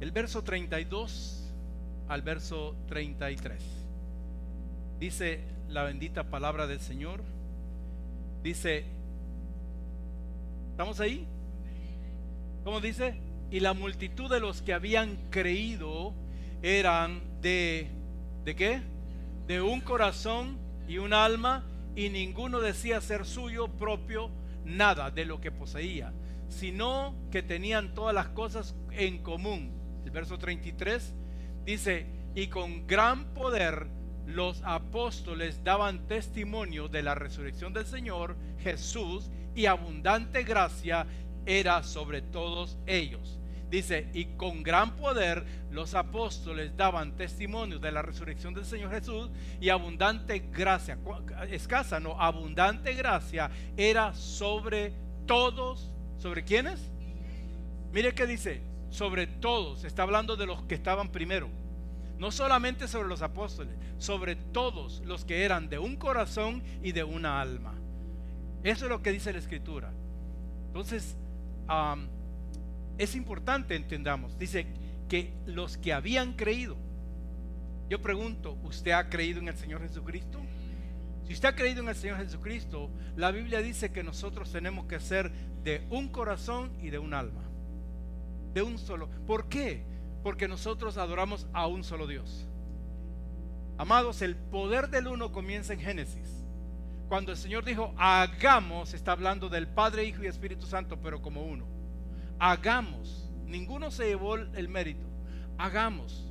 El verso 32 al verso 33. Dice la bendita palabra del Señor. Dice, ¿estamos ahí? ¿Cómo dice? Y la multitud de los que habían creído eran de, ¿de qué? De un corazón y un alma y ninguno decía ser suyo propio nada de lo que poseía, sino que tenían todas las cosas en común. El verso 33 dice, y con gran poder los apóstoles daban testimonio de la resurrección del Señor Jesús y abundante gracia era sobre todos ellos. Dice, y con gran poder los apóstoles daban testimonio de la resurrección del Señor Jesús y abundante gracia, escasa, no, abundante gracia era sobre todos. ¿Sobre quiénes? Mire que dice, sobre todos, está hablando de los que estaban primero. No solamente sobre los apóstoles, sobre todos los que eran de un corazón y de una alma. Eso es lo que dice la escritura. Entonces, es importante entendamos. Dice que los que habían creído. Yo pregunto, ¿usted ha creído en el Señor Jesucristo? Si usted ha creído en el Señor Jesucristo, la Biblia dice que nosotros tenemos que ser de un corazón y de un alma. De un solo. ¿Por qué? Porque nosotros adoramos a un solo Dios. Amados, el poder del uno comienza en Génesis. Cuando el Señor dijo, hagamos, está hablando del Padre, Hijo y Espíritu Santo, pero como uno hagamos. Ninguno se llevó el mérito. Hagamos,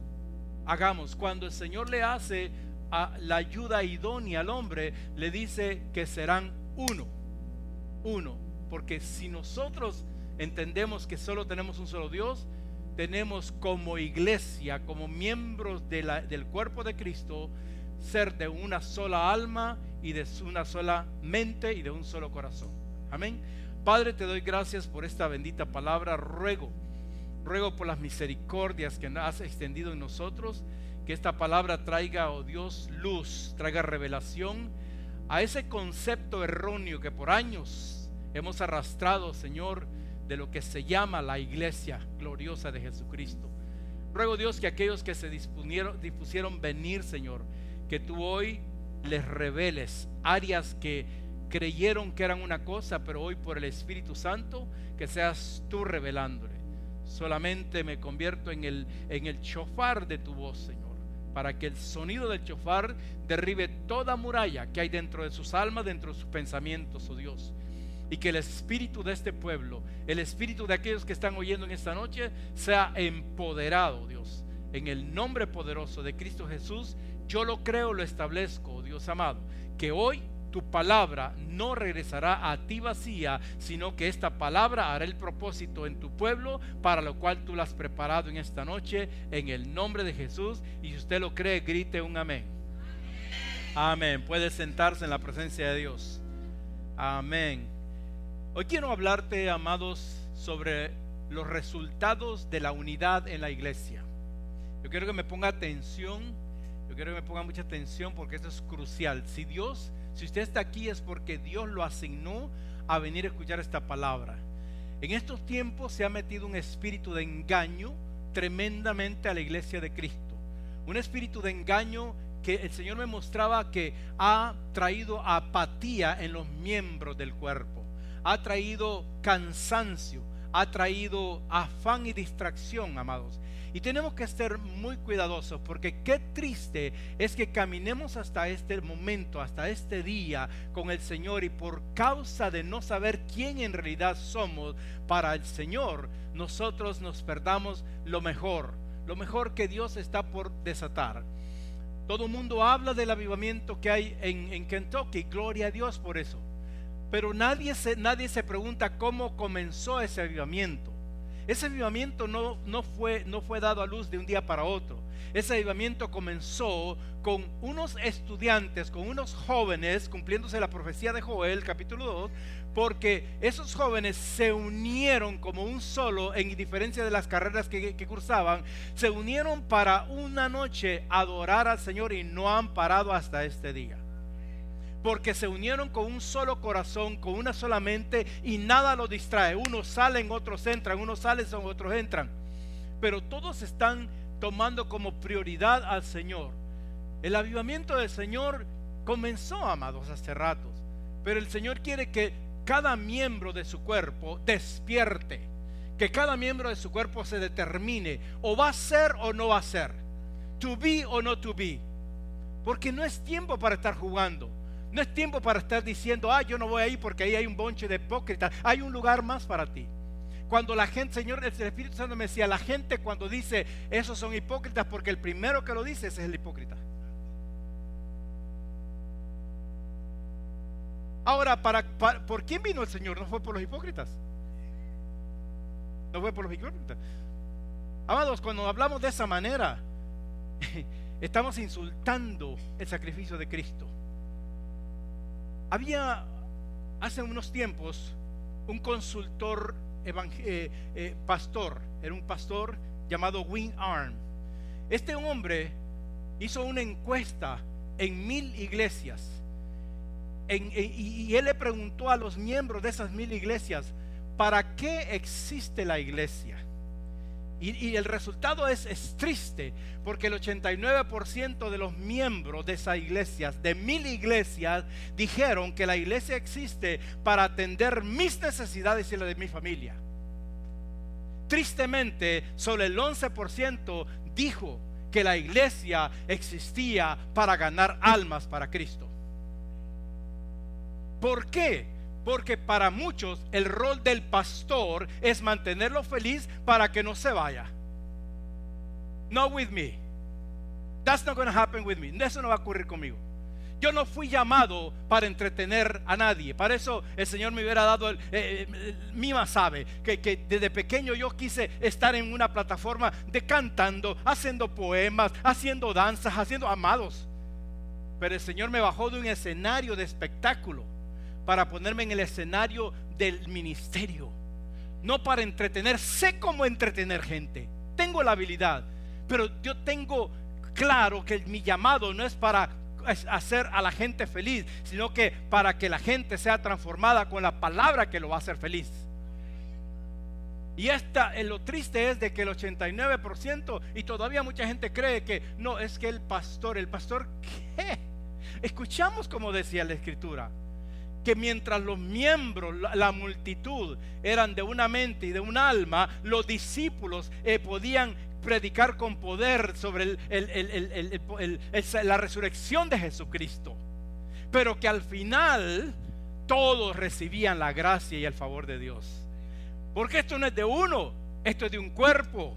hagamos. Cuando el Señor le hace a la ayuda idónea al hombre, le dice que serán uno. Uno. Porque si nosotros entendemos que solo tenemos un solo Dios, tenemos como iglesia, como miembros del cuerpo de Cristo, ser de una sola alma y de una sola mente y de un solo corazón. Amén. Padre, te doy gracias por esta bendita palabra. Ruego, ruego por las misericordias que has extendido en nosotros, que esta palabra traiga, oh Dios, luz, traiga revelación a ese concepto erróneo que por años hemos arrastrado, Señor, de lo que se llama la iglesia gloriosa de Jesucristo. Ruego Dios que aquellos que se dispusieron venir, Señor, que tú hoy les reveles áreas que creyeron que eran una cosa, pero hoy por el Espíritu Santo, que seas tú revelándole. Solamente me convierto en el, en el chofar de tu voz, Señor, para que el sonido del chofar derribe toda muralla que hay dentro de sus almas, dentro de sus pensamientos, oh Dios. Y que el espíritu de este pueblo, el espíritu de aquellos que están oyendo en esta noche, sea empoderado, Dios. En el nombre poderoso de Cristo Jesús, yo lo creo, lo establezco, oh Dios amado, que hoy tu palabra no regresará a ti vacía, sino que esta palabra hará el propósito en tu pueblo para lo cual tú la has preparado en esta noche, en el nombre de Jesús. Y si usted lo cree, grite un amén. Amén. Puede sentarse en la presencia de Dios. Amén. Hoy quiero hablarte, amados, sobre los resultados de la unidad en la iglesia. Yo quiero que me ponga atención, yo quiero que me ponga mucha atención porque esto es crucial. Si Dios si usted está aquí es porque Dios lo asignó a venir a escuchar esta palabra. En estos tiempos se ha metido un espíritu de engaño tremendamente a la iglesia de Cristo. Un espíritu de engaño que el Señor me mostraba que ha traído apatía en los miembros del cuerpo. Ha traído cansancio, ha traído afán y distracción, amados. Y tenemos que ser muy cuidadosos porque qué triste es que caminemos hasta este momento, hasta este día con el Señor y por causa de no saber quién en realidad somos para el Señor, nosotros nos perdamos lo mejor, lo mejor que Dios está por desatar. Todo el mundo habla del avivamiento que hay en, en Kentucky, gloria a Dios por eso. Pero nadie nadie se pregunta cómo comenzó ese avivamiento. Ese avivamiento no, no, fue, no fue dado a luz de un día para otro. Ese avivamiento comenzó con unos estudiantes, con unos jóvenes, cumpliéndose la profecía de Joel, capítulo 2, porque esos jóvenes se unieron como un solo, en diferencia de las carreras que, que, cursaban, se unieron para una noche adorar al Señor y no han parado hasta este día. Porque se unieron con un solo corazón, con una sola mente y nada los distrae. Unos salen, otros entran, unos salen, otros entran. Pero todos están tomando como prioridad al Señor. El avivamiento del Señor comenzó, amados, hace ratos. Pero el Señor quiere que cada miembro de su cuerpo despierte, que cada miembro de su cuerpo se determine o va a ser o no va a ser, to be o no to be, porque no es tiempo para estar jugando. No es tiempo para estar diciendo, ah, yo no voy ahí porque ahí hay un bonche de hipócritas. Hay un lugar más para ti. Cuando la gente, Señor, el Espíritu Santo me decía, la gente cuando dice, esos son hipócritas, porque el primero que lo dice es el hipócrita. Ahora, para, ¿por quién vino el Señor? No fue por los hipócritas. No fue por los hipócritas. Amados, cuando hablamos de esa manera, estamos insultando el sacrificio de Cristo. Había hace unos tiempos un consultor eh, eh, pastor, era un pastor llamado Win Arm. Este hombre hizo una encuesta en mil iglesias y él le preguntó a los miembros de esas mil iglesias, ¿para qué existe la iglesia? Y, el resultado es, es, triste, porque el 89% de los miembros de esas iglesias, de mil iglesias, dijeron que la iglesia existe para atender mis necesidades y las de mi familia. Tristemente, solo el 11% dijo que la iglesia existía para ganar almas para Cristo. ¿Por qué? Porque para muchos el rol del pastor es mantenerlo feliz para que no se vaya. No with me. That's not going to happen with me. Eso no va a ocurrir conmigo. Yo no fui llamado para entretener a nadie. Para eso el Señor me hubiera dado el, eh, eh Mima sabe que, que, desde pequeño yo quise estar en una plataforma de cantando, haciendo poemas, haciendo danzas, haciendo amados. Pero el Señor me bajó de un escenario de espectáculo para ponerme en el escenario del ministerio. No para entretener. Sé cómo entretener gente. Tengo la habilidad. Pero yo tengo claro que mi llamado no es para hacer a la gente feliz, sino que para que la gente sea transformada con la palabra que lo va a hacer feliz. Y esta, eh, lo triste es de que el 89% y todavía mucha gente cree que no, es que el pastor, el pastor, ¿qué? Escuchamos como decía la escritura que mientras los miembros, la, multitud, eran de una mente y de un alma, los discípulos eh, podían predicar con poder sobre la resurrección de Jesucristo. Pero que al final todos recibían la gracia y el favor de Dios. Porque esto no es de uno, esto es de un cuerpo.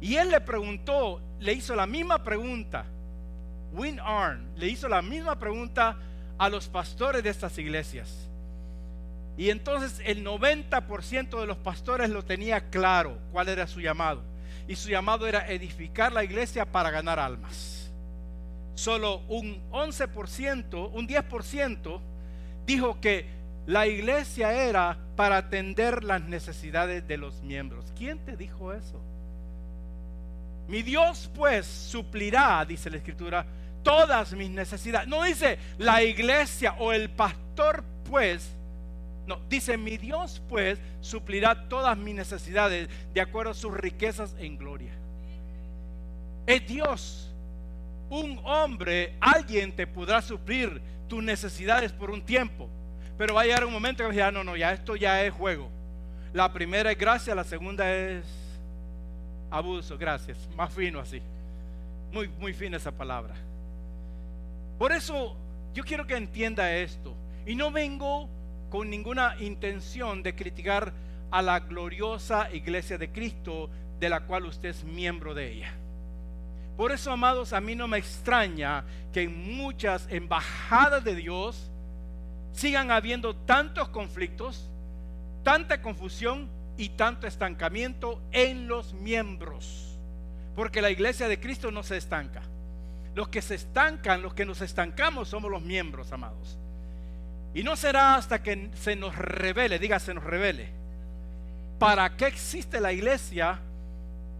Y él le preguntó, le hizo la misma pregunta. Win Arn le hizo la misma pregunta a los pastores de estas iglesias. Y entonces el 90% de los pastores lo tenía claro cuál era su llamado. Y su llamado era edificar la iglesia para ganar almas. Solo un 11%, un 10% dijo que la iglesia era para atender las necesidades de los miembros. ¿Quién te dijo eso? Mi Dios pues suplirá, dice la escritura, todas mis necesidades. No dice la iglesia o el pastor pues. No, dice mi Dios pues suplirá todas mis necesidades de acuerdo a sus riquezas en gloria. Es Dios. Un hombre, alguien te podrá suplir tus necesidades por un tiempo. Pero va a llegar un momento que ya no, no, ya esto ya es juego. La primera es gracia, la segunda es abuso, gracias. Más fino así. Muy, muy fina esa palabra. Por eso yo quiero que entienda esto. Y no vengo con ninguna intención de criticar a la gloriosa iglesia de Cristo de la cual usted es miembro de ella. Por eso, amados, a mí no me extraña que en muchas embajadas de Dios sigan habiendo tantos conflictos, tanta confusión y tanto estancamiento en los miembros. Porque la iglesia de Cristo no se estanca. Los que se estancan, los que nos estancamos somos los miembros, amados. Y no será hasta que se nos revele, diga se nos revele, para qué existe la iglesia,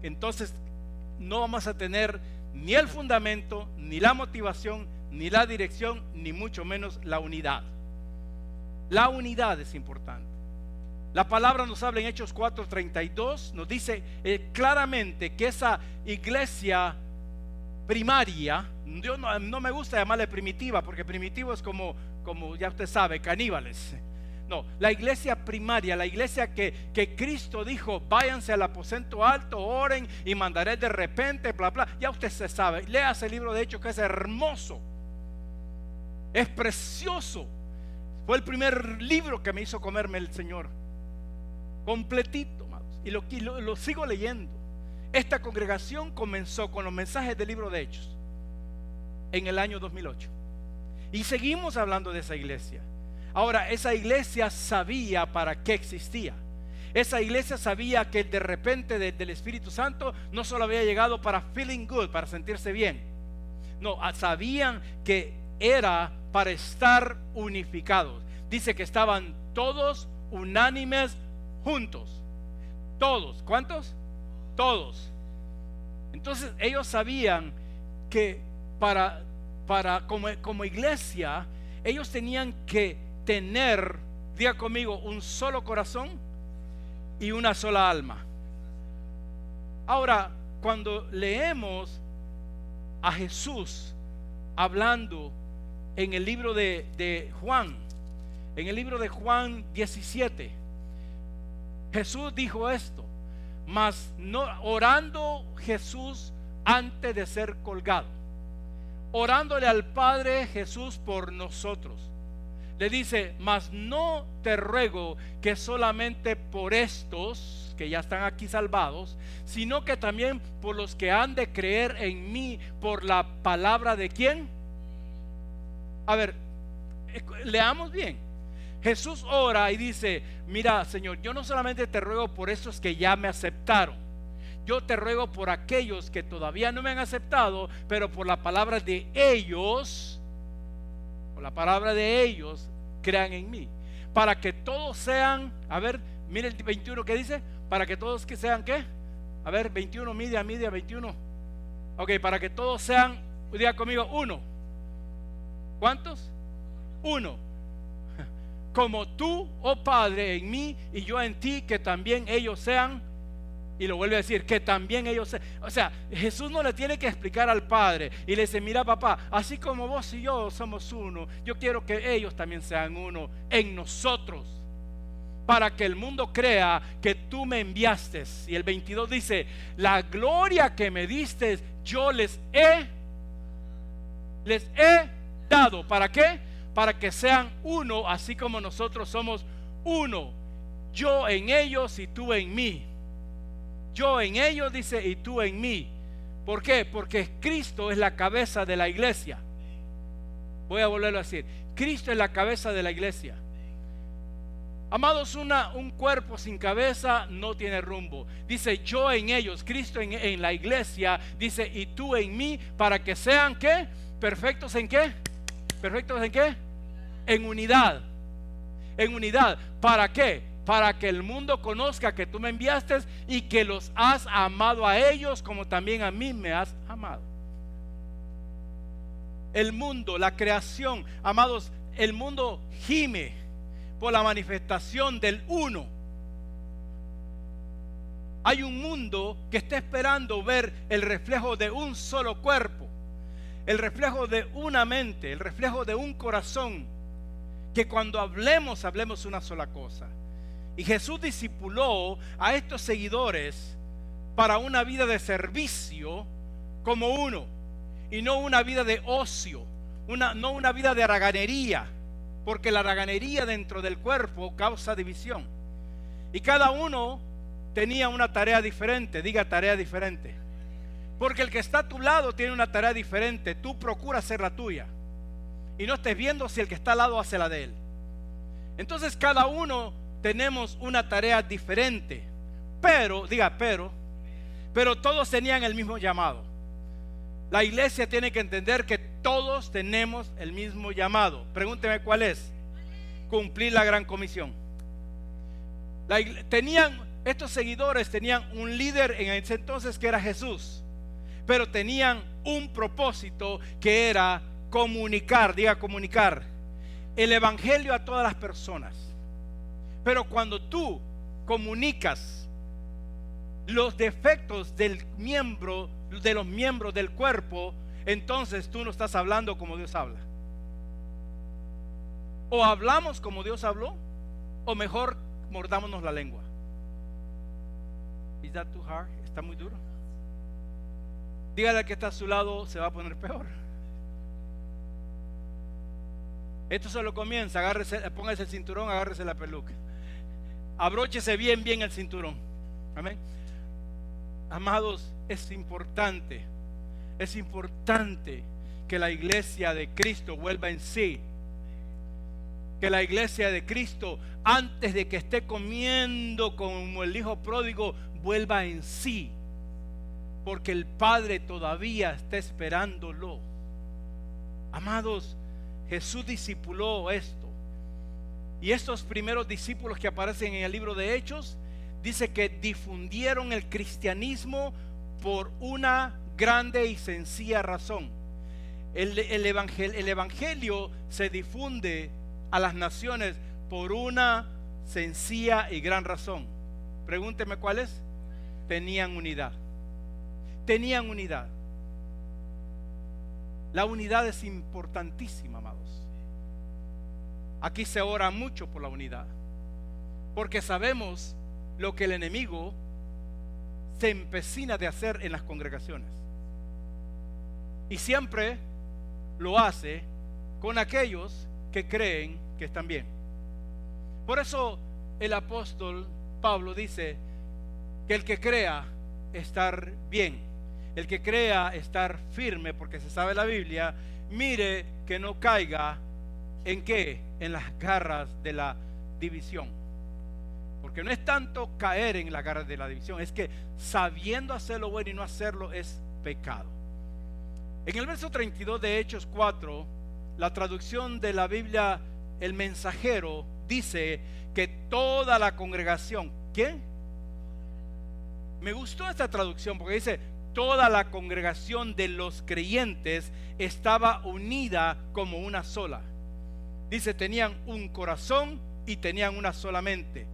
entonces no vamos a tener ni el fundamento, ni la motivación, ni la dirección, ni mucho menos la unidad. La unidad es importante. La palabra nos habla en Hechos 4:32, nos dice eh, claramente que esa iglesia primaria, yo no, me gusta llamarle primitiva, porque primitivo es como, como ya usted sabe, caníbales. No, la iglesia primaria, la iglesia que, que Cristo dijo, váyanse al aposento alto, oren y mandaré de repente, bla, bla. Ya usted se sabe, lea ese libro de Hechos que es hermoso, es precioso. Fue el primer libro que me hizo comerme el Señor, completito, y lo, lo, lo sigo leyendo. Esta congregación comenzó con los mensajes del libro de Hechos en el año 2008. Y seguimos hablando de esa iglesia. Ahora, esa iglesia sabía para qué existía. Esa iglesia sabía que de repente del Espíritu Santo no solo había llegado para feeling good, para sentirse bien. No, ah, sabían que era para estar unificados. Dice que estaban todos unánimes juntos. Todos. ¿Cuántos? Todos. Entonces ellos sabían que para, para como, como iglesia, ellos tenían que tener, diga conmigo, un solo corazón y una sola alma. Ahora, cuando leemos a Jesús hablando en el libro de, de, Juan, en el libro de Juan 17, Jesús dijo esto, mas no orando Jesús antes de ser colgado, orándole al Padre Jesús por nosotros le dice, mas no te ruego que solamente por estos que ya están aquí salvados, sino que también por los que han de creer en mí por la palabra de quién. A ver, leamos bien. Jesús ora y dice, mira Señor, yo no solamente te ruego por esos que ya me aceptaron, yo te ruego por aquellos que todavía no me han aceptado, pero por la palabra de ellos, la palabra de ellos, crean en mí. Para que todos sean, a ver, mire el 21 que dice, para que todos que sean qué? A ver, 21, media, media, 21. Ok, para que todos sean, diga conmigo, uno. ¿Cuántos? Uno. Como tú, oh Padre, en mí y yo en ti, que también ellos sean y lo vuelve a decir, que también ellos... O sea, Jesús no le tiene que explicar al Padre y le dice, mira papá, así como vos y yo somos uno, yo quiero que ellos también sean uno en nosotros. Para que el mundo crea que tú me enviaste. Y el 22 dice, la gloria que me diste, yo les he, les he dado. ¿Para qué? Para que sean uno, así como nosotros somos uno. Yo en ellos y tú en mí yo en ellos, dice, y tú en mí. ¿Por qué? Porque Cristo es la cabeza de la iglesia. Voy a volverlo a decir. Cristo es la cabeza de la iglesia. Amados, una, un cuerpo sin cabeza no tiene rumbo. Dice yo en ellos, Cristo en, en, la iglesia, dice y tú en mí, para que sean qué? Perfectos en qué? Perfectos en qué? En unidad. En unidad. ¿Para qué? para que el mundo conozca que tú me enviaste y que los has amado a ellos como también a mí me has amado. El mundo, la creación, amados, el mundo gime por la manifestación del uno. Hay un mundo que está esperando ver el reflejo de un solo cuerpo, el reflejo de una mente, el reflejo de un corazón, que cuando hablemos, hablemos una sola cosa. Y Jesús discipuló a estos seguidores para una vida de servicio como uno y no una vida de ocio, una, no una vida de raganería, porque la raganería dentro del cuerpo causa división. Y cada uno tenía una tarea diferente, diga tarea diferente. Porque el que está a tu lado tiene una tarea diferente. Tú procura hacer la tuya. Y no estés viendo si el que está al lado hace la de él. Entonces cada uno tenemos una tarea diferente. Pero, diga, pero, pero todos tenían el mismo llamado. La iglesia tiene que entender que todos tenemos el mismo llamado. Pregúnteme cuál es. Cumplir la gran comisión. tenían, estos seguidores tenían un líder en ese entonces que era Jesús. Pero tenían un propósito que era comunicar, diga comunicar, el Evangelio a todas las personas. Pero cuando tú comunicas los defectos del miembro, de los miembros del cuerpo, entonces tú no estás hablando como Dios habla. O hablamos como Dios habló, o mejor mordámonos la lengua. Is that too hard? Está muy duro. Dígale al que está a su lado, se va a poner peor. Esto solo comienza, agárrese, póngase el cinturón, agárrese la peluca. Abróchese bien, bien el cinturón. Amén. Amados, es importante, es importante que la iglesia de Cristo vuelva en sí. Que la iglesia de Cristo, antes de que esté comiendo como el hijo pródigo, vuelva en sí. Porque el Padre todavía está esperándolo. Amados, Jesús discipuló esto. Y estos primeros discípulos que aparecen en el libro de Hechos, dice que difundieron el cristianismo por una grande y sencilla razón. El, el, el evangelio se difunde a las naciones por una sencilla y gran razón. Pregúnteme cuál es. Tenían unidad. Tenían unidad. La unidad es importantísima, amados. Aquí se ora mucho por la unidad, porque sabemos lo que el enemigo se empecina de hacer en las congregaciones. Y siempre lo hace con aquellos que creen que están bien. Por eso el apóstol Pablo dice que el que crea estar bien el que crea estar firme porque se sabe la Biblia, mire que no caiga en qué? En las garras de la división. Porque no es tanto caer en las garras de la división, es que sabiendo hacer lo bueno y no hacerlo es pecado. En el verso 32 de Hechos 4, la traducción de la Biblia, el mensajero, dice que toda la congregación, ¿quién? Me gustó esta traducción porque dice toda la congregación de los creyentes estaba unida como una sola. Dice, tenían un corazón y tenían una sola mente.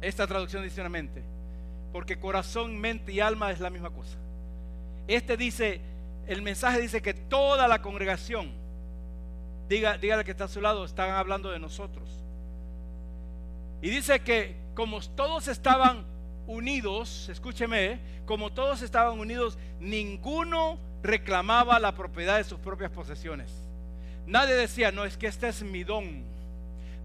Esta traducción dice una mente, porque corazón, mente y alma es la misma cosa. Este dice, el mensaje dice que toda la congregación, diga, dígale que está a su lado, están hablando de nosotros. Y dice que como todos estaban unidos, escúcheme, como todos estaban unidos, ninguno reclamaba la propiedad de sus propias posesiones. Nadie decía, no, es que este es mi don.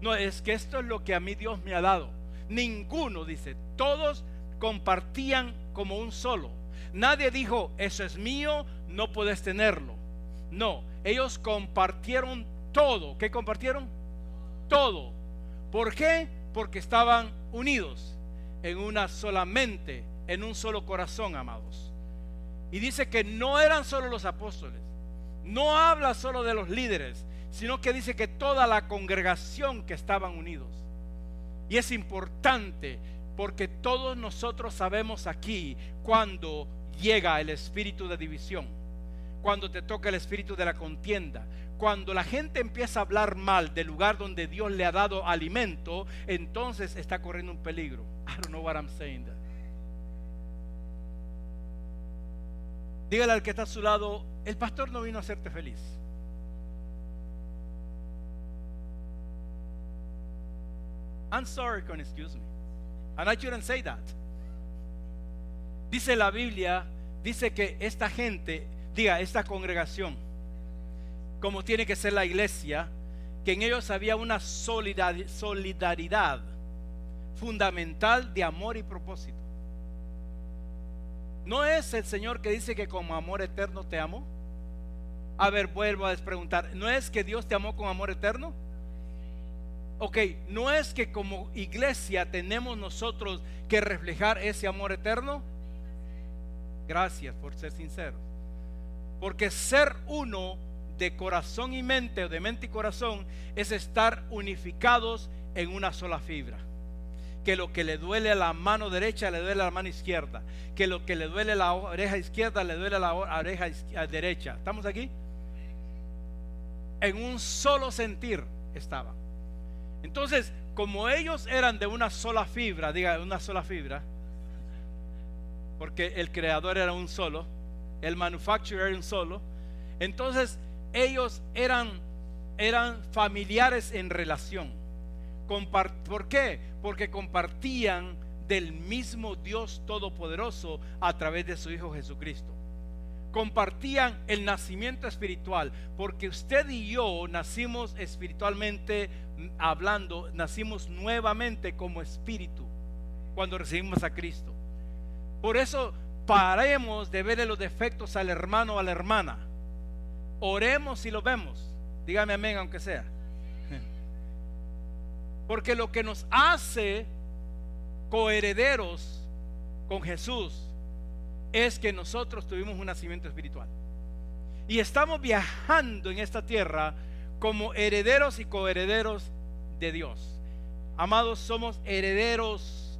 No, es que esto es lo que a mí Dios me ha dado. Ninguno dice, todos compartían como un solo. Nadie dijo, eso es mío, no puedes tenerlo. No, ellos compartieron todo. ¿Qué compartieron? Todo. ¿Por qué? Porque estaban unidos en una sola mente, en un solo corazón, amados. Y dice que no eran solo los apóstoles, no habla solo de los líderes, sino que dice que toda la congregación que estaban unidos. Y es importante porque todos nosotros sabemos aquí cuando llega el espíritu de división, cuando te toca el espíritu de la contienda, cuando la gente empieza a hablar mal del lugar donde Dios le ha dado alimento, entonces está corriendo un peligro. I don't know what I'm saying. Dígale al que está a su lado, el pastor no vino a hacerte feliz. I'm sorry, con excuse me. And I shouldn't say that. Dice la Biblia, dice que esta gente, diga, esta congregación, como tiene que ser la iglesia, que en ellos había una solidaridad fundamental de amor y propósito. ¿No es el Señor que dice que como amor eterno te amo? A ver, vuelvo a preguntar. ¿No es que Dios te amó con amor eterno? Ok, ¿no es que como iglesia tenemos nosotros que reflejar ese amor eterno? Gracias por ser sinceros. Porque ser uno de corazón y mente, o de mente y corazón, es estar unificados en una sola fibra. Que lo que le duele a la mano derecha le duele a la mano izquierda. Que lo que le duele a la oreja izquierda le duele a la oreja derecha. ¿Estamos aquí? En un solo sentir estaba. Entonces, como ellos eran de una sola fibra, diga, una sola fibra, porque el creador era un solo, el manufacturer era un solo, entonces ellos eran, eran familiares en relación. ¿Por qué? Porque compartían del mismo Dios Todopoderoso a través de su Hijo Jesucristo. Compartían el nacimiento espiritual, porque usted y yo nacimos espiritualmente hablando, nacimos nuevamente como espíritu cuando recibimos a Cristo. Por eso paremos de verle los defectos al hermano o a la hermana. Oremos si lo vemos. Dígame amén, aunque sea. Porque lo que nos hace coherederos con Jesús es que nosotros tuvimos un nacimiento espiritual. Y estamos viajando en esta tierra como herederos y coherederos de Dios. Amados, somos herederos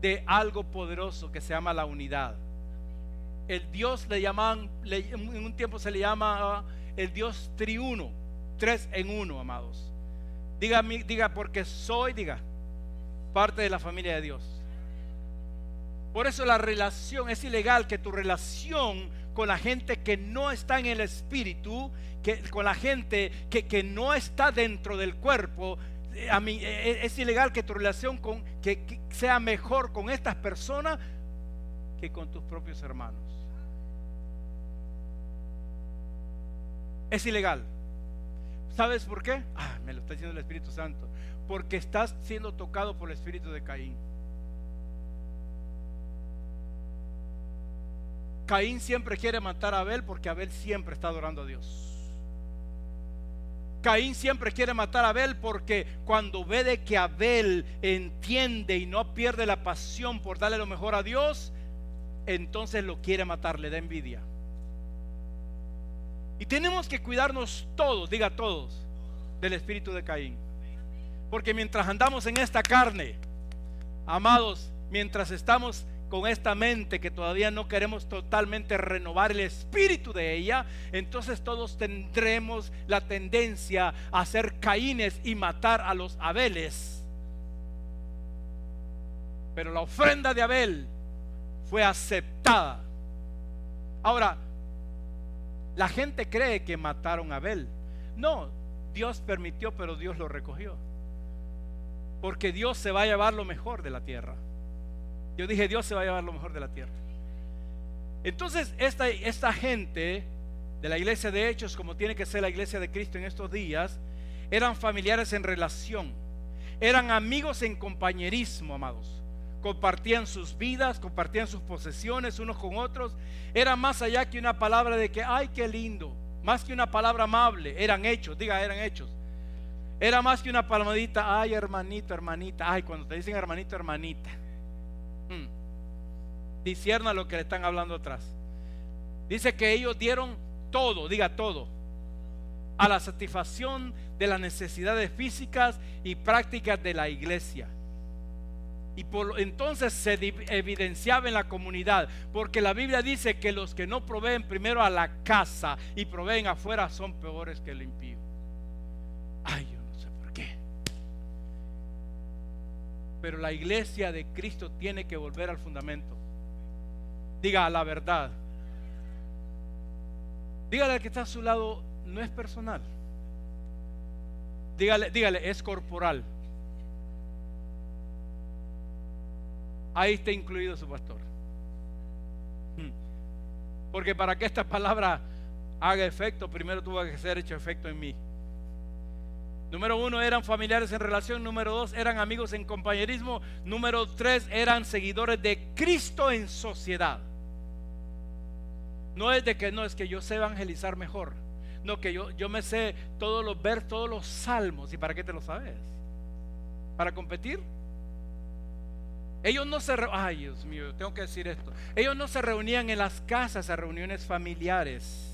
de algo poderoso que se llama la unidad. El Dios le llaman, en un tiempo se le llama el Dios triuno, tres en uno, amados. Diga, diga, porque soy, diga, parte de la familia de Dios. Por eso la relación es ilegal que tu relación con la gente que no está en el espíritu, que, con la gente que, que no está dentro del cuerpo, eh, a mí, eh, eh, es ilegal que tu relación con, que, sea mejor con estas personas que con tus propios hermanos. Es ilegal. ¿Sabes por qué? Ah, me lo está diciendo el Espíritu Santo. Porque estás siendo tocado por el espíritu de Caín. Caín siempre quiere matar a Abel porque Abel siempre está adorando a Dios. Caín siempre quiere matar a Abel porque cuando ve de que Abel entiende y no pierde la pasión por darle lo mejor a Dios, entonces lo quiere matar, le da envidia. Y tenemos que cuidarnos todos, diga todos, del espíritu de Caín. Porque mientras andamos en esta carne, amados, mientras estamos con esta mente que todavía no queremos totalmente renovar el espíritu de ella, entonces todos tendremos la tendencia a ser caínes y matar a los Abeles. Pero la ofrenda de Abel fue aceptada. Ahora, la gente cree que mataron a Abel. No, Dios permitió, pero Dios lo recogió. Porque Dios se va a llevar lo mejor de la tierra. Yo dije, Dios se va a llevar lo mejor de la tierra. Entonces, esta, esta gente de la iglesia de Hechos, como tiene que ser la iglesia de Cristo en estos días, eran familiares en relación, eran amigos en compañerismo, amados. Compartían sus vidas, compartían sus posesiones unos con otros. Era más allá que una palabra de que, ay, qué lindo. Más que una palabra amable, eran hechos, diga, eran hechos. Era más que una palmadita, ay, hermanito, hermanita. Ay, cuando te dicen hermanito, hermanita. Hmm. Discierna lo que le están hablando atrás. Dice que ellos dieron todo, diga todo, a la satisfacción de las necesidades físicas y prácticas de la iglesia. Y por entonces se evidenciaba en la comunidad, porque la Biblia dice que los que no proveen primero a la casa y proveen afuera son peores que el impío. Ay, Pero la iglesia de Cristo tiene que volver al fundamento. Diga la verdad. Dígale al que está a su lado, no es personal. Dígale, dígale, es corporal. Ahí está incluido su pastor. Porque para que esta palabra haga efecto, primero tuvo que ser hecho efecto en mí. Número uno, eran familiares en relación. Número dos, eran amigos en compañerismo. Número tres, eran seguidores de Cristo en sociedad. No es de que no, es que yo sé evangelizar mejor. No, que yo, yo me sé todos los ver, todos los salmos. ¿Y para qué te lo sabes? ¿Para competir? Ellos no se... Ay, Dios mío, tengo que decir esto. Ellos no se reunían en las casas a reuniones familiares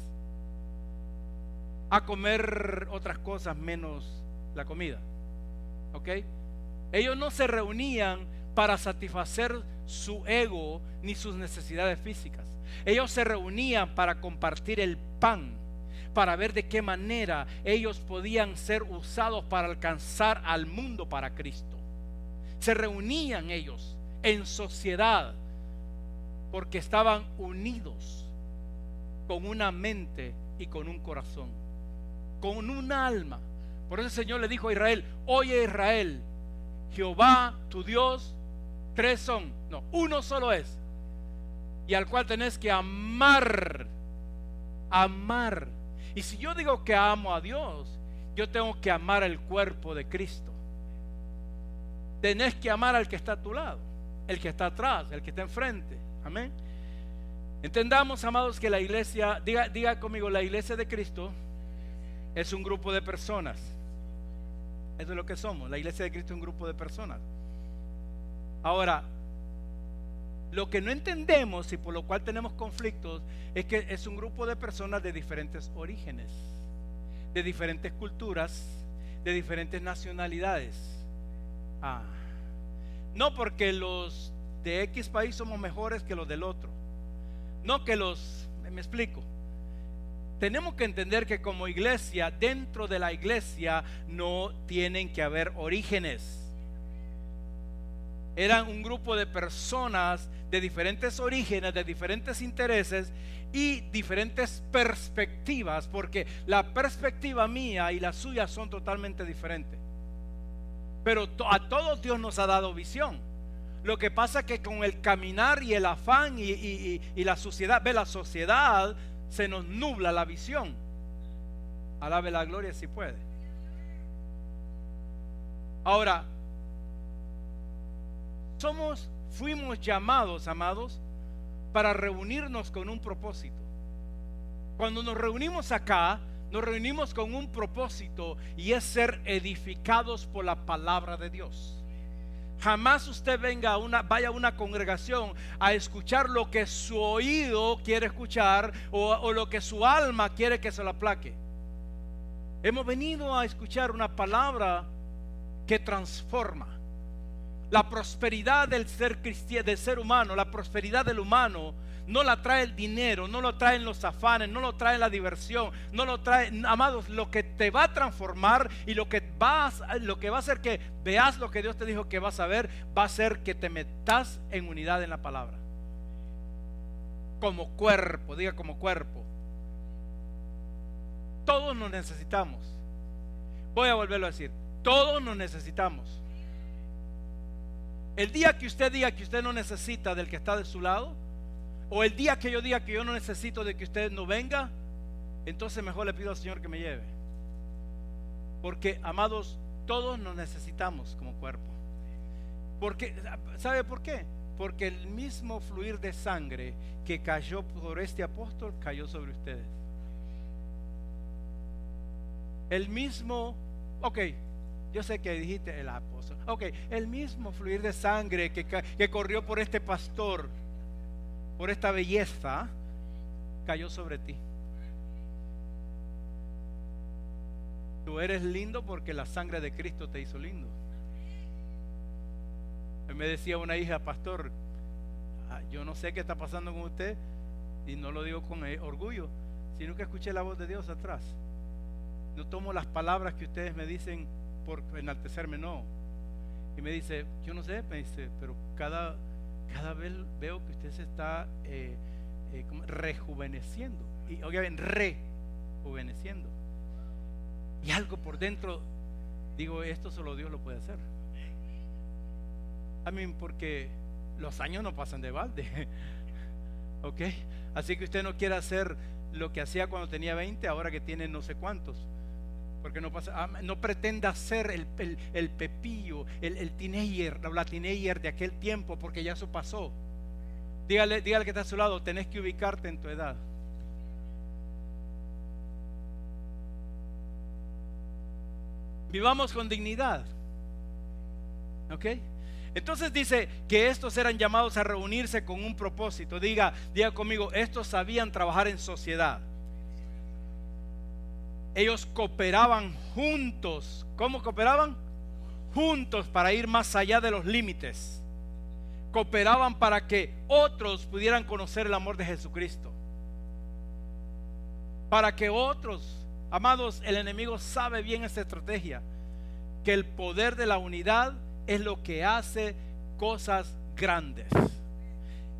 a comer otras cosas menos la comida. ¿Ok? Ellos no se reunían para satisfacer su ego ni sus necesidades físicas. Ellos se reunían para compartir el pan, para ver de qué manera ellos podían ser usados para alcanzar al mundo para Cristo. Se reunían ellos en sociedad porque estaban unidos con una mente y con un corazón, con un alma. Por eso el Señor le dijo a Israel, oye Israel, Jehová tu Dios, tres son, no, uno solo es, y al cual tenés que amar, amar. Y si yo digo que amo a Dios, yo tengo que amar el cuerpo de Cristo. Tenés que amar al que está a tu lado el que está atrás, el que está enfrente. Amén. Entendamos, amados, que la iglesia, diga, diga conmigo, la iglesia de Cristo es un grupo de personas. Eso es lo que somos. La iglesia de Cristo es un grupo de personas. Ahora, lo que no entendemos y por lo cual tenemos conflictos es que es un grupo de personas de diferentes orígenes, de diferentes culturas, de diferentes nacionalidades. Ah. No porque los de X país somos mejores que los del otro. No que los, me explico. Tenemos que entender que como iglesia, dentro de la iglesia no tienen que haber orígenes. Eran un grupo de personas de diferentes orígenes, de diferentes intereses y diferentes perspectivas, porque la perspectiva mía y la suya son totalmente diferentes. Pero a todos Dios nos ha dado visión. Lo que pasa es que con el caminar y el afán y, la sociedad, ve la sociedad, se nos nubla la visión. Alabe la gloria si puede. Ahora, somos, fuimos llamados, amados, para reunirnos con un propósito. Cuando nos reunimos acá, nos reunimos con un propósito y es ser edificados por la palabra de Dios. Jamás usted venga a una, vaya a una congregación a escuchar lo que su oído quiere escuchar o, lo que su alma quiere que se lo aplaque. Hemos venido a escuchar una palabra que transforma. La prosperidad del ser cristiano, del ser humano, la prosperidad del humano no la trae el dinero, no lo traen los afanes, no lo trae la diversión, no lo trae, amados, lo que te va a transformar y lo que vas, lo que va a hacer que veas lo que Dios te dijo que vas a ver, va a ser que te metas en unidad en la palabra. Como cuerpo, diga como cuerpo. Todos nos necesitamos. Voy a volverlo a decir. Todos nos necesitamos. El día que usted diga que usted no necesita del que está de su lado, o el día que yo diga que yo no necesito de que usted no venga, entonces mejor le pido al Señor que me lleve. Porque, amados, todos nos necesitamos como cuerpo. Porque, ¿sabe por qué? Porque el mismo fluir de sangre que cayó por este apóstol cayó sobre ustedes. El mismo, ok, yo sé que dijiste el apóstol, ok, el mismo fluir de sangre que, que corrió por este pastor por esta belleza cayó sobre ti. Tú eres lindo porque la sangre de Cristo te hizo lindo. Me decía una hija, pastor, ah, yo no sé qué está pasando con usted y no lo digo con orgullo, sino que escuché la voz de Dios atrás. No tomo las palabras que ustedes me dicen por enaltecerme, no. Y me dice, yo no sé, me dice, pero cada cada vez veo que usted se está eh, eh, rejuveneciendo. Y oigan, rejuveneciendo. Y algo por dentro, digo, esto solo Dios lo puede hacer. A mí, porque los años no pasan de balde. ¿Ok? Así que usted no quiere hacer lo que hacía cuando tenía 20, ahora que tiene no sé cuántos. Porque no, pasa, no pretenda ser el, el, el pepillo, el, el teenager, la teenager de aquel tiempo, porque ya eso pasó. Dígale, dígale que está a su lado, tenés que ubicarte en tu edad. Vivamos con dignidad. ¿Ok? Entonces dice que estos eran llamados a reunirse con un propósito. Diga, diga conmigo, estos sabían trabajar en sociedad. Ellos cooperaban juntos. ¿Cómo cooperaban? Juntos para ir más allá de los límites. Cooperaban para que otros pudieran conocer el amor de Jesucristo. Para que otros, amados, el enemigo sabe bien esta estrategia. Que el poder de la unidad es lo que hace cosas grandes.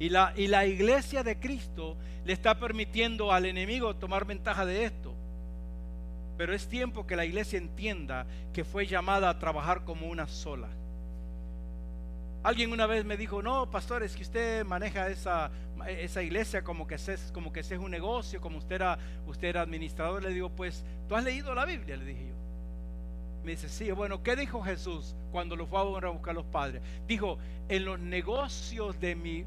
Y la, y la iglesia de Cristo le está permitiendo al enemigo tomar ventaja de esto. Pero es tiempo que la iglesia entienda que fue llamada a trabajar como una sola. Alguien una vez me dijo, no, pastor, es que usted maneja esa, esa iglesia como que, es, como que es un negocio, como usted era, usted era administrador. Le digo, pues, ¿tú has leído la Biblia? Le dije yo. Me dice, sí, bueno, ¿qué dijo Jesús cuando lo fue a buscar a los padres? Dijo, en los negocios de mi,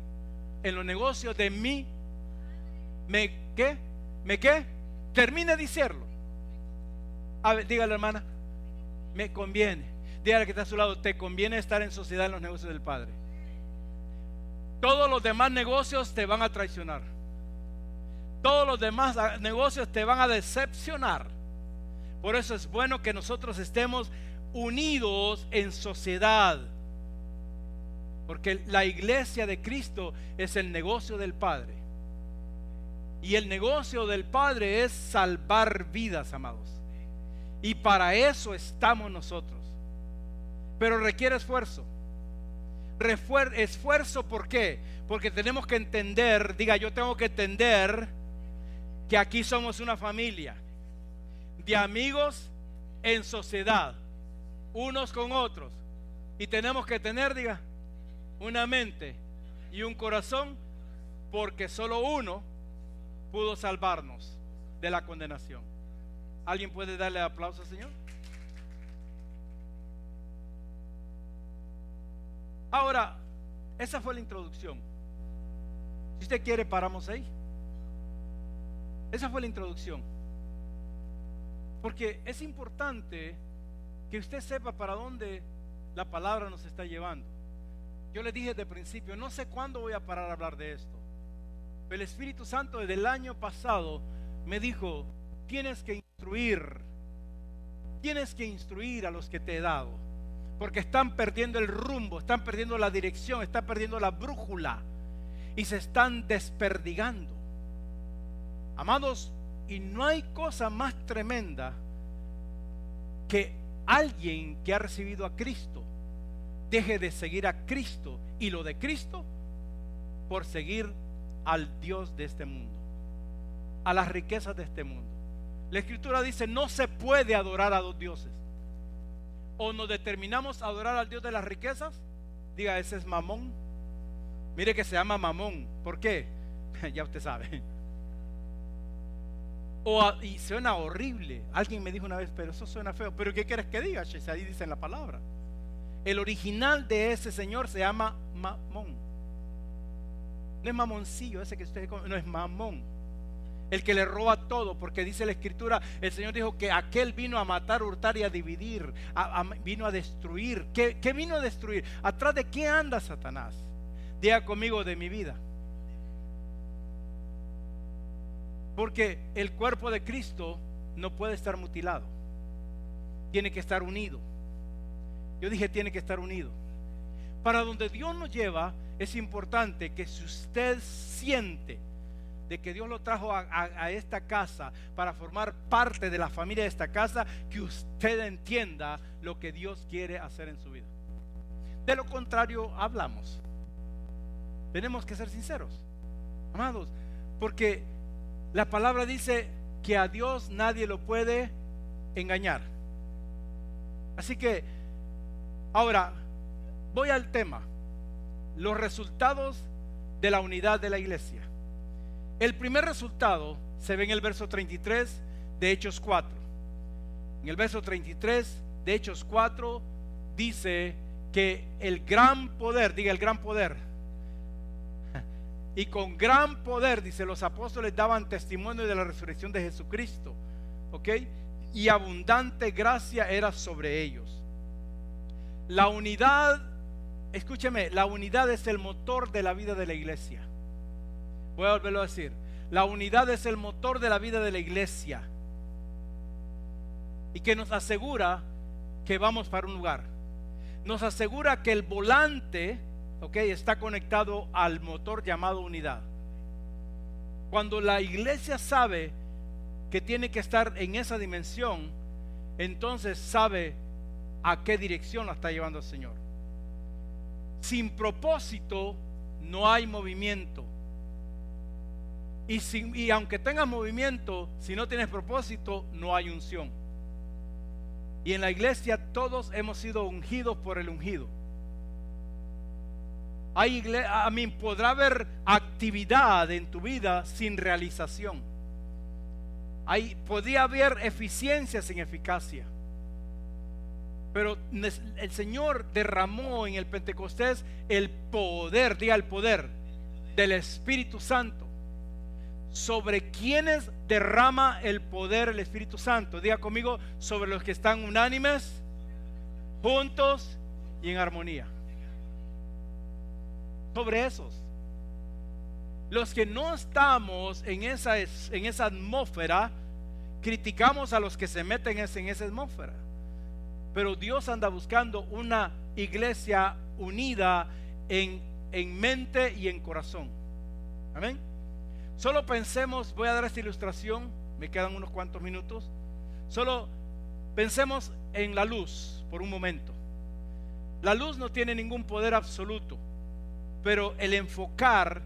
en los negocios de mi, ¿me qué? ¿Me qué? Termine de decirlo. A ver, dígale hermana, me conviene. Dígale que está a su lado, te conviene estar en sociedad en los negocios del Padre. Todos los demás negocios te van a traicionar. Todos los demás negocios te van a decepcionar. Por eso es bueno que nosotros estemos unidos en sociedad. Porque la iglesia de Cristo es el negocio del Padre. Y el negocio del Padre es salvar vidas, amados. Y para eso estamos nosotros. Pero requiere esfuerzo. esfuerzo, ¿por qué? Porque tenemos que entender, diga, yo tengo que entender que aquí somos una familia de amigos en sociedad, unos con otros. Y tenemos que tener, diga, una mente y un corazón, porque solo uno pudo salvarnos de la condenación. ¿Alguien puede darle aplauso Señor? Ahora, esa fue la introducción. Si usted quiere, paramos ahí. Esa fue la introducción. Porque es importante que usted sepa para dónde la palabra nos está llevando. Yo le dije de principio, no sé cuándo voy a parar a hablar de esto. El Espíritu Santo desde el año pasado me dijo, tienes que instruir, tienes que instruir a los que te he dado. Porque están perdiendo el rumbo, están perdiendo la dirección, están perdiendo la brújula y se están desperdigando. Amados, y no hay cosa más tremenda que alguien que ha recibido a Cristo deje de seguir a Cristo y lo de Cristo por seguir al Dios de este mundo, a las riquezas de este mundo. La escritura dice, no se puede adorar a dos dioses. O nos determinamos a adorar al Dios de las riquezas, diga, ese es mamón. Mire que se llama mamón. ¿Por qué? ya usted sabe. Y suena horrible. Alguien me dijo una vez, pero eso suena feo. Pero ¿qué quieres que diga? Ahí dice en la palabra. El original de ese señor se llama Mamón. No es mamoncillo ese que usted no es mamón. El que le roba todo, porque dice la escritura, el Señor dijo que aquel vino a matar, hurtar y a dividir, vino a destruir. ¿Qué, ¿Qué vino a destruir? ¿Atrás de qué anda Satanás? Diga conmigo de mi vida. Porque el cuerpo de Cristo no puede estar mutilado. Tiene que estar unido. Yo dije, tiene que estar unido. Para donde Dios nos lleva, es importante que si usted siente de que Dios lo trajo a, esta casa para formar parte de la familia de esta casa, que usted entienda lo que Dios quiere hacer en su vida. De lo contrario, hablamos. Tenemos que ser sinceros, amados, porque la palabra dice que a Dios nadie lo puede engañar. Así que, ahora, voy al tema. Los resultados de la unidad de la iglesia. El primer resultado se ve en el verso 33 de Hechos 4. En el verso 33 de Hechos 4 dice que el gran poder, diga el gran poder, y con gran poder, dice, los apóstoles daban testimonio de la resurrección de Jesucristo. ¿Ok? y abundante gracia era sobre ellos. La unidad, escúcheme, la unidad es el motor de la vida de la iglesia. Voy a volverlo a decir. La unidad es el motor de la vida de la iglesia. Y que nos asegura que vamos para un lugar. Nos asegura que el volante, está conectado al motor llamado unidad. Cuando la iglesia sabe que tiene que estar en esa dimensión, entonces sabe a qué dirección la está llevando el Señor. Sin propósito no hay movimiento. Y, aunque tengas movimiento, si no tienes propósito, no hay unción. Y en la iglesia todos hemos sido ungidos por el ungido. Hay a mí podrá haber actividad en tu vida sin realización. Hay, podría haber eficiencia sin eficacia. Pero el Señor derramó en el Pentecostés el poder, diga el poder del Espíritu Santo sobre quienes derrama el poder el Espíritu Santo. Diga conmigo, sobre los que están unánimes, juntos y en armonía. Sobre esos. Los que no estamos en esa, en esa atmósfera, criticamos a los que se meten en esa atmósfera. Pero Dios anda buscando una iglesia unida en, en mente y en corazón. Amén. Solo pensemos, voy a dar esta ilustración, me quedan unos cuantos minutos. Solo pensemos en la luz por un momento. La luz no tiene ningún poder absoluto, pero el enfocar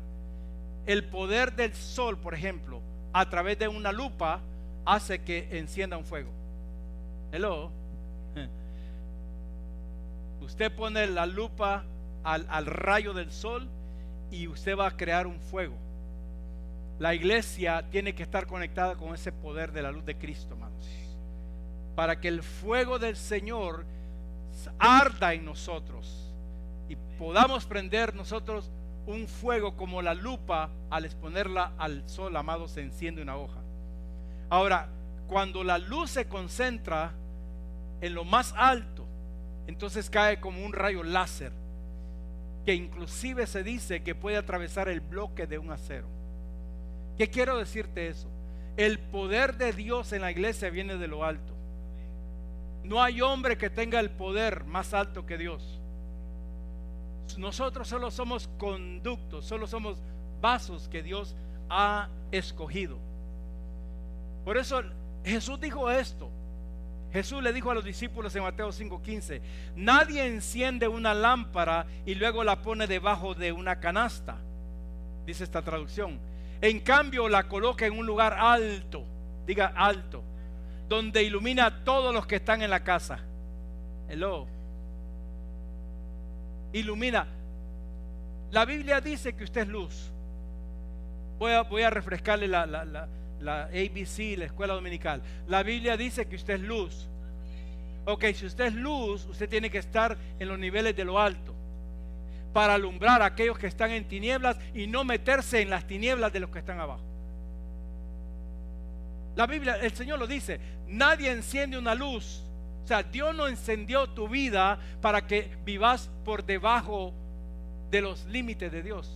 el poder del sol, por ejemplo, a través de una lupa, hace que encienda un fuego. Hello. Usted pone la lupa al, al rayo del sol y usted va a crear un fuego. La iglesia tiene que estar conectada con ese poder de la luz de Cristo, hermanos. Para que el fuego del Señor arda en nosotros y podamos prender nosotros un fuego como la lupa al exponerla al sol, amado, se enciende una hoja. Ahora, cuando la luz se concentra en lo más alto, entonces cae como un rayo láser, que inclusive se dice que puede atravesar el bloque de un acero. ¿Qué quiero decirte eso? El poder de Dios en la iglesia viene de lo alto. No hay hombre que tenga el poder más alto que Dios. Nosotros solo somos conductos, solo somos vasos que Dios ha escogido. Por eso Jesús dijo esto. Jesús le dijo a los discípulos en Mateo 5:15, nadie enciende una lámpara y luego la pone debajo de una canasta, dice esta traducción en cambio, la coloca en un lugar alto, diga alto, donde ilumina a todos los que están en la casa. Hello. Ilumina. La Biblia dice que usted es luz. Voy a, refrescarle la, la, la, la ABC, la escuela dominical. La Biblia dice que usted es luz. Ok, si usted es luz, usted tiene que estar en los niveles de lo alto para alumbrar a aquellos que están en tinieblas y no meterse en las tinieblas de los que están abajo. La Biblia, el Señor lo dice, nadie enciende una luz. O sea, Dios no encendió tu vida para que vivas por debajo de los límites de Dios,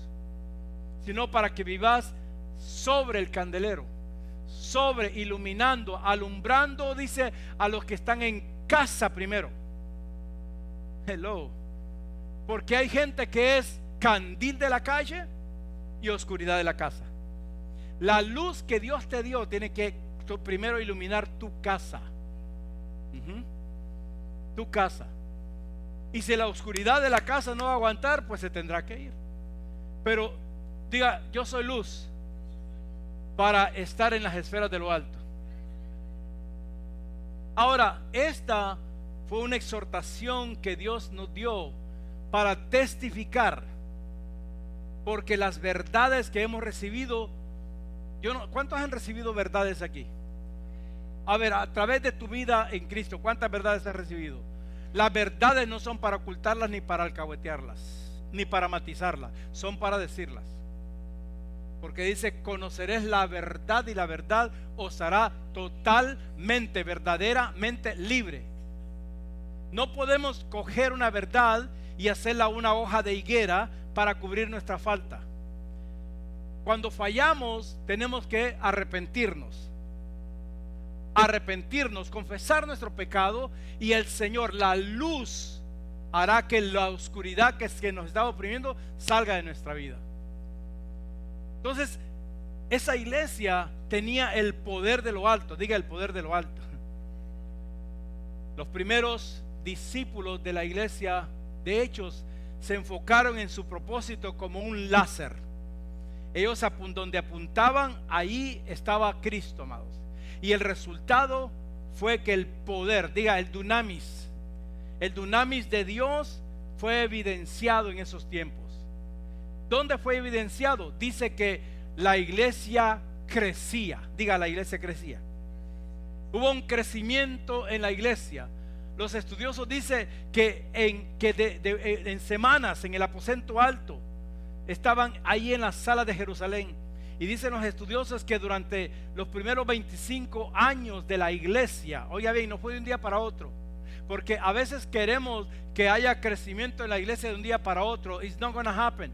sino para que vivas sobre el candelero, sobre iluminando, alumbrando, dice, a los que están en casa primero. Hello. Porque hay gente que es candil de la calle y oscuridad de la casa. La luz que Dios te dio tiene que primero iluminar tu casa. Tu casa. Y si la oscuridad de la casa no va a aguantar, pues se tendrá que ir. Pero diga, yo soy luz para estar en las esferas de lo alto. Ahora, esta fue una exhortación que Dios nos dio para testificar, porque las verdades que hemos recibido, yo no, ¿cuántos han recibido verdades aquí? A ver, a través de tu vida en Cristo, ¿cuántas verdades has recibido? Las verdades no son para ocultarlas ni para alcahuetearlas, ni para matizarlas, son para decirlas. Porque dice, conoceréis la verdad y la verdad os hará totalmente, verdaderamente libre. No podemos coger una verdad y hacerla una hoja de higuera para cubrir nuestra falta. Cuando fallamos tenemos que arrepentirnos. Arrepentirnos, confesar nuestro pecado y el Señor, la luz, hará que la oscuridad que, que nos está oprimiendo salga de nuestra vida. Entonces, esa iglesia tenía el poder de lo alto, diga el poder de lo alto. Los primeros discípulos de la iglesia de Hechos se enfocaron en su propósito como un láser. Ellos donde apuntaban, ahí estaba Cristo, amados. Y el resultado fue que el poder, diga el dunamis, el dunamis de Dios fue evidenciado en esos tiempos. ¿Dónde fue evidenciado? Dice que la iglesia crecía. Diga, la iglesia crecía. Hubo un crecimiento en la iglesia los estudiosos dicen que, en, que eh, en semanas en el aposento alto estaban ahí en la sala de Jerusalén. Y dicen los estudiosos que durante los primeros 25 años de la iglesia, oiga bien, no fue de un día para otro, porque a veces queremos que haya crecimiento en la iglesia de un día para otro. It's not gonna happen.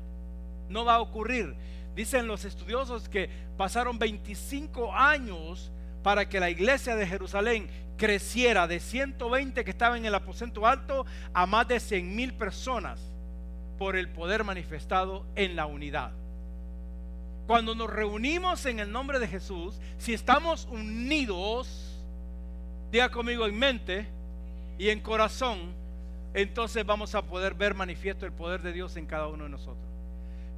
No va a ocurrir. Dicen los estudiosos que pasaron 25 años para que la iglesia de Jerusalén creciera de 120 que estaban en el aposento alto a más de 100 mil personas por el poder manifestado en la unidad. Cuando nos reunimos en el nombre de Jesús, si estamos unidos, diga conmigo en mente y en corazón, entonces vamos a poder ver manifiesto el poder de Dios en cada uno de nosotros.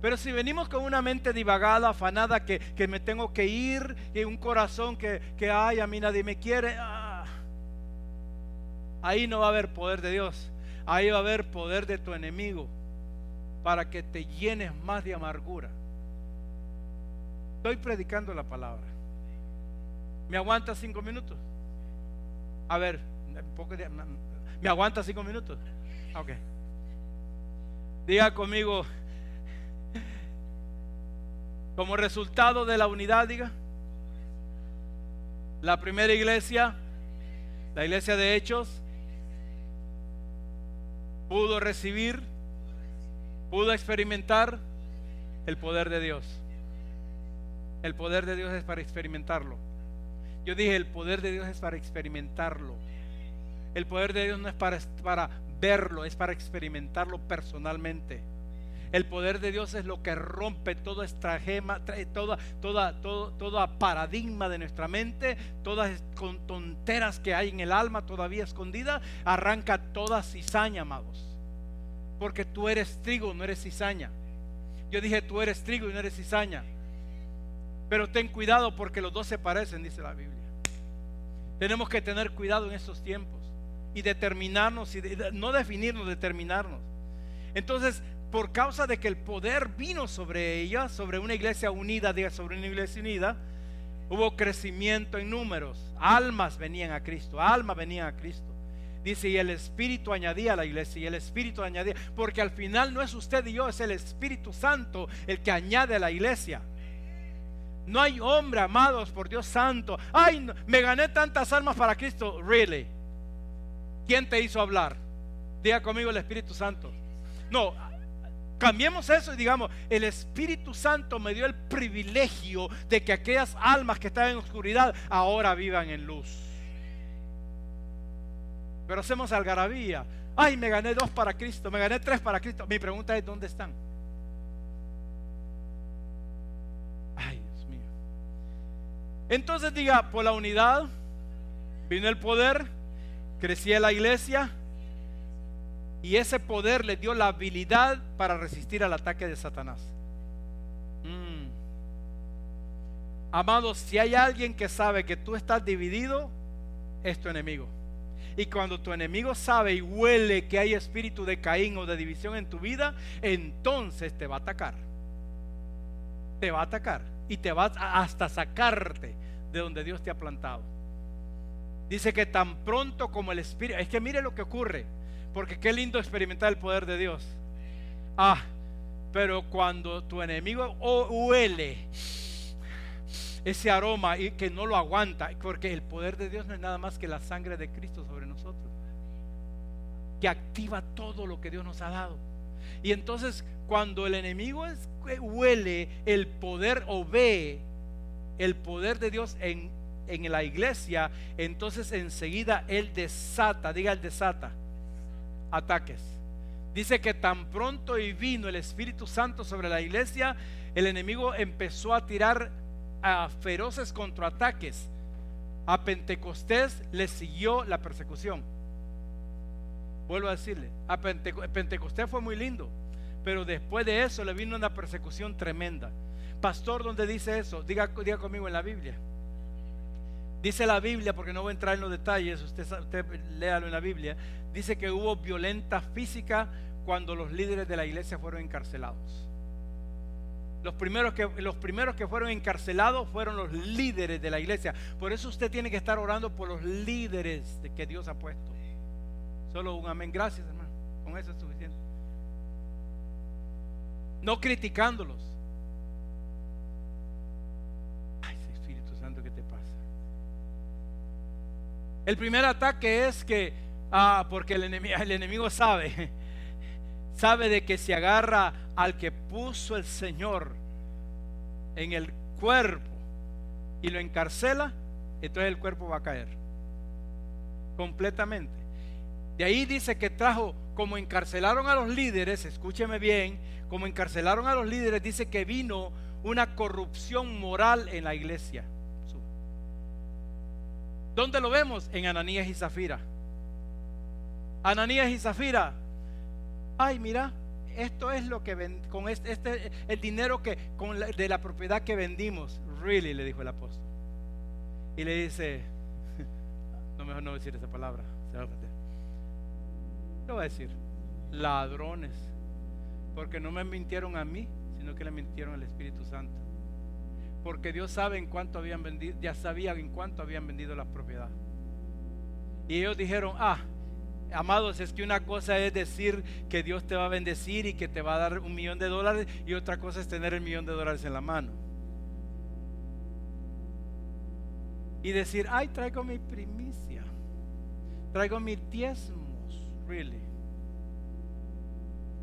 Pero si venimos con una mente divagada, afanada, que, me tengo que ir, y un corazón que, que, ay, a mí nadie me quiere, ah, ahí no va a haber poder de Dios. Ahí va a haber poder de tu enemigo para que te llenes más de amargura. Estoy predicando la palabra. ¿Me aguanta cinco minutos? A ver, ¿me aguanta cinco minutos? Ok. Diga conmigo, como resultado de la unidad, diga, la primera iglesia, la iglesia de Hechos, pudo recibir, pudo experimentar el poder de Dios. El poder de Dios es para experimentarlo. Yo dije, el poder de Dios es para experimentarlo. El poder de Dios no es para, para verlo, es para experimentarlo personalmente. El poder de Dios es lo que rompe todo estragema, toda, toda, todo, toda paradigma de nuestra mente, todas con tonteras que hay en el alma todavía escondida, arranca toda cizaña, amados. Porque tú eres trigo, no eres cizaña. Yo dije, tú eres trigo y no eres cizaña. Pero ten cuidado porque los dos se parecen, dice la Biblia. Tenemos que tener cuidado en estos tiempos y determinarnos, y no definirnos, determinarnos. Entonces, por causa de que el poder vino sobre ella, sobre una iglesia unida, sobre una iglesia unida, hubo crecimiento en números. Almas venían a Cristo, almas venían a Cristo. Dice, y el Espíritu añadía a la iglesia, y el Espíritu añadía, porque al final no es usted y yo, es el Espíritu Santo el que añade a la iglesia. No hay hombre, amados por Dios Santo. Ay, me gané tantas almas para Cristo. Really. ¿Quién te hizo hablar? Diga conmigo el Espíritu Santo. No, Cambiemos eso y digamos, el Espíritu Santo me dio el privilegio de que aquellas almas que estaban en oscuridad ahora vivan en luz. Pero hacemos algarabía. Ay, me gané dos para Cristo, me gané tres para Cristo. Mi pregunta es, ¿dónde están? Ay, Dios mío. Entonces diga, por la unidad vino el poder, crecía la iglesia, y ese poder le dio la habilidad para resistir al ataque de Satanás. Mm. Amados, si hay alguien que sabe que tú estás dividido, es tu enemigo. Y cuando tu enemigo sabe y huele que hay espíritu de Caín o de división en tu vida, entonces te va a atacar. Te va a atacar y te va hasta sacarte de donde Dios te ha plantado. Dice que tan pronto como el espíritu, es que mire lo que ocurre. Porque qué lindo experimentar el poder de Dios. Ah, Pero cuando tu enemigo huele ese aroma y que no lo aguanta, porque el poder de Dios no es nada más que la sangre de Cristo sobre nosotros, que activa todo lo que Dios nos ha dado. Y entonces cuando el enemigo huele el poder o ve el poder de Dios en, en la iglesia, entonces enseguida él desata, diga el desata, ataques. Dice que tan pronto y vino el Espíritu Santo sobre la iglesia, el enemigo empezó a tirar a feroces contraataques. A Pentecostés le siguió la persecución. Vuelvo a decirle, a Pentecostés fue muy lindo, pero después de eso le vino una persecución tremenda. Pastor, ¿dónde dice eso? Diga, diga conmigo en la Biblia. Dice la Biblia, porque no voy a entrar en los detalles, usted, usted léalo en la Biblia. Dice que hubo violenta física cuando los líderes de la iglesia fueron encarcelados. Los primeros, que, los primeros que fueron encarcelados fueron los líderes de la iglesia. Por eso usted tiene que estar orando por los líderes que Dios ha puesto. Solo un amén. Gracias, hermano. Con eso es suficiente. No criticándolos. Ay, Espíritu Santo, ¿qué te pasa? El primer ataque es que, ah, porque el enemigo, el enemigo sabe sabe de que si agarra al que puso el Señor en el cuerpo y lo encarcela, entonces el cuerpo va a caer completamente. De ahí dice que trajo, como encarcelaron a los líderes, escúcheme bien, como encarcelaron a los líderes, dice que vino una corrupción moral en la iglesia. ¿Dónde lo vemos? En Ananías y Zafira. Ananías y Zafira ay, mira, esto es lo que ven, con este, este, el dinero que con de la propiedad que vendimos. Really, le dijo el apóstol. Y le dice, no mejor no decir esa palabra, se va a Lo voy a decir, ladrones, porque no me mintieron a mí, sino que le mintieron al Espíritu Santo. Porque Dios sabe en cuánto habían vendido, ya sabía en cuánto habían vendido la propiedad. Y ellos dijeron, ah, Amados, es que una cosa es decir que Dios te va a bendecir y que te va a dar un millón de dólares y otra cosa es tener el millón de dólares en la mano. Y decir, ay, traigo mi primicia, traigo mis diezmos, really.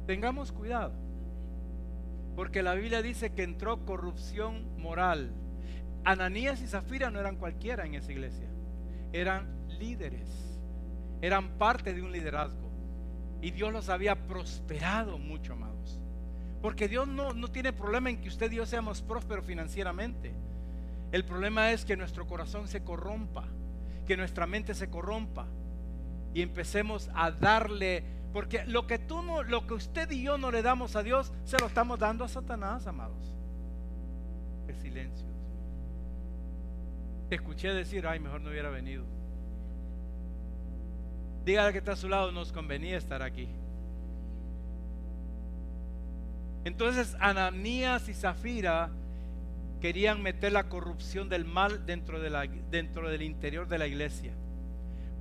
Tengamos cuidado, porque la Biblia dice que entró corrupción moral. Ananías y Zafira no eran cualquiera en esa iglesia, eran líderes eran parte de un liderazgo. Y Dios los había prosperado mucho, amados. Porque Dios no, no tiene problema en que usted y yo seamos prósperos financieramente. El problema es que nuestro corazón se corrompa, que nuestra mente se corrompa y empecemos a darle, porque lo que tú no, lo que usted y yo no le damos a Dios, se lo estamos dando a Satanás, amados. El silencio. Te escuché decir, ay, mejor no hubiera venido. Dígale que está a su lado, nos convenía estar aquí. Entonces Ananías y Zafira querían meter la corrupción del mal dentro, dentro del interior de la iglesia.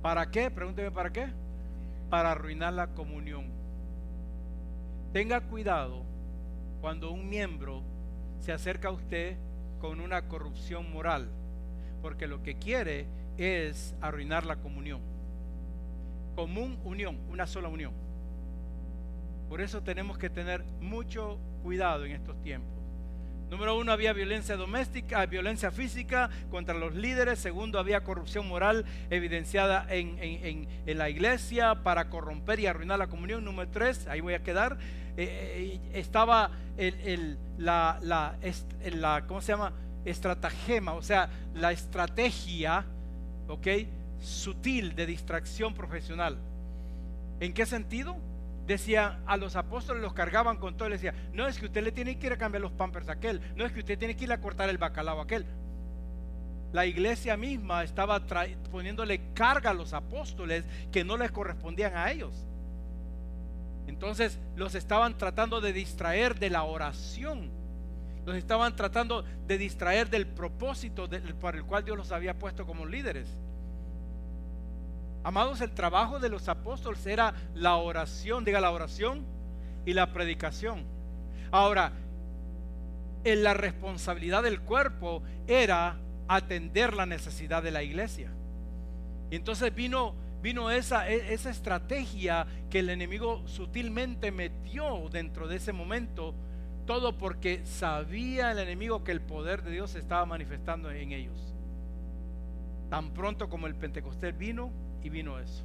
¿Para qué? Pregúnteme para qué. Para arruinar la comunión. Tenga cuidado cuando un miembro se acerca a usted con una corrupción moral, porque lo que quiere es arruinar la comunión común unión, una sola unión. Por eso tenemos que tener mucho cuidado en estos tiempos. Número uno, había violencia doméstica, violencia física contra los líderes. Segundo, había corrupción moral evidenciada en, la iglesia para corromper y arruinar la comunión. Número tres, ahí voy a quedar, eh, eh, estaba el, la, la, la, ¿cómo se llama? Estratagema, o sea, la estrategia, ¿ok? sutil de distracción profesional. ¿En qué sentido? Decía, a los apóstoles los cargaban con todo. Le decía, no es que usted le tiene que ir a cambiar los pampers a aquel. No es que usted tiene que ir a cortar el bacalao a aquel. La iglesia misma estaba poniéndole carga a los apóstoles que no les correspondían a ellos. Entonces los estaban tratando de distraer de la oración. Los estaban tratando de distraer del propósito para el cual Dios los había puesto como líderes. Amados, el trabajo de los apóstoles era la oración, diga la oración y la predicación. Ahora, en la responsabilidad del cuerpo era atender la necesidad de la iglesia. Y entonces vino, vino esa, e, esa estrategia que el enemigo sutilmente metió dentro de ese momento, todo porque sabía el enemigo que el poder de Dios se estaba manifestando en ellos. Tan pronto como el Pentecostés vino y vino eso.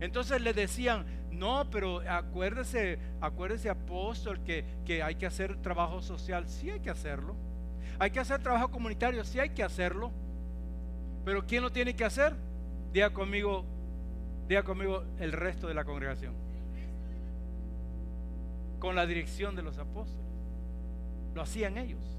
Entonces le decían, no, pero acuérdese, acuérdese apóstol que, que hay que hacer trabajo social, sí hay que hacerlo. Hay que hacer trabajo comunitario, sí hay que hacerlo. Pero ¿quién lo tiene que hacer? Diga conmigo, diga conmigo el resto de la congregación. Con la dirección de los apóstoles. Lo hacían ellos.